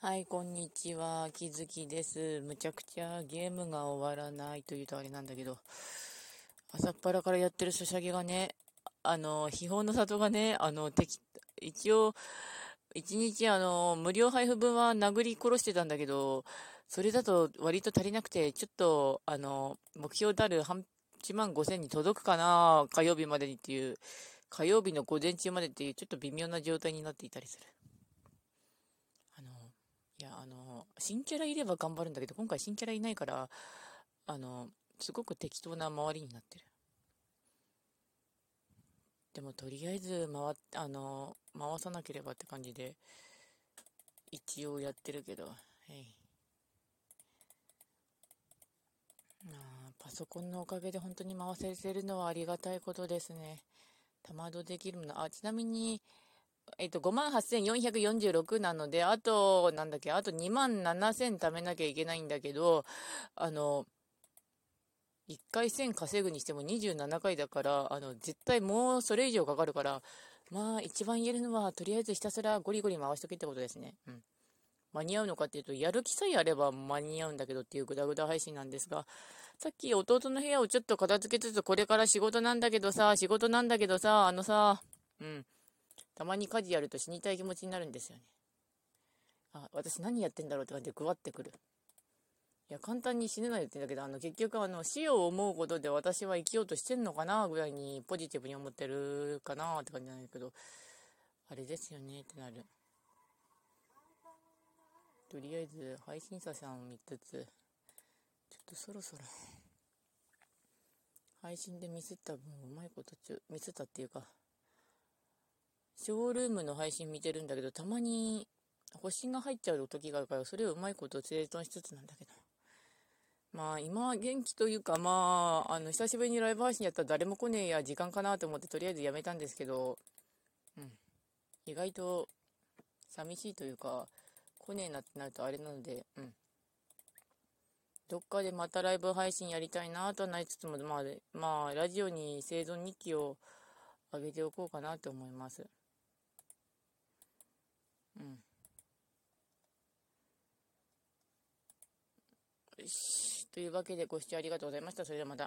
はい、こんにちは。きづきです。むちゃくちゃゲームが終わらないというとあれなんだけど、朝っぱらからやってるソシャゲがね、あの、秘宝の里がね、あの、敵、一応、一日あの、無料配布分は殴り殺してたんだけど、それだと割と足りなくて、ちょっと、あの、目標である1万5000に届くかな、火曜日までにっていう、火曜日の午前中までっていう、ちょっと微妙な状態になっていたりする。いや、あの、新キャラいれば頑張るんだけど、今回新キャラいないから、あの、すごく適当な周りになってる。でも、とりあえず回っ、あの、回さなければって感じで、一応やってるけど、えい。あパソコンのおかげで本当に回せるのはありがたいことですね。たまどできるもの。あ、ちなみに、えっと、58,446なので、あと、なんだっけ、あと27,000貯めなきゃいけないんだけど、あの、1回1000稼ぐにしても27回だから、あの、絶対もうそれ以上かかるから、まあ、一番言えるのは、とりあえずひたすらゴリゴリ回しとけってことですね。うん。間に合うのかっていうと、やる気さえあれば間に合うんだけどっていうグダグダ配信なんですが、さっき弟の部屋をちょっと片付けつつ、これから仕事なんだけどさ、仕事なんだけどさ、あのさ、うん。たまに家事やると死にたい気持ちになるんですよね。あ、私何やってんだろうって感じでぐわってくる。いや、簡単に死ねないって言うんだけど、あの、結局、あの、死を思うことで私は生きようとしてんのかなぐらいにポジティブに思ってるかなって感じなんだけど、あれですよねってなる。とりあえず、配信者さんを見つつ、ちょっとそろそろ、配信でミスった分うまいことちゅ、ミスったっていうか、ショールームの配信見てるんだけど、たまに星が入っちゃう時があるから、それをうまいこと整頓しつつなんだけど。まあ、今元気というか、まあ、あの、久しぶりにライブ配信やったら誰も来ねえや、時間かなと思って、とりあえずやめたんですけど、うん。意外と、寂しいというか、来ねえなってなるとあれなので、うん。どっかでまたライブ配信やりたいなとはなりつつも、まあ、まあ、ラジオに生存日記を上げておこうかなと思います。うん。よし。というわけでご視聴ありがとうございました。それではまた。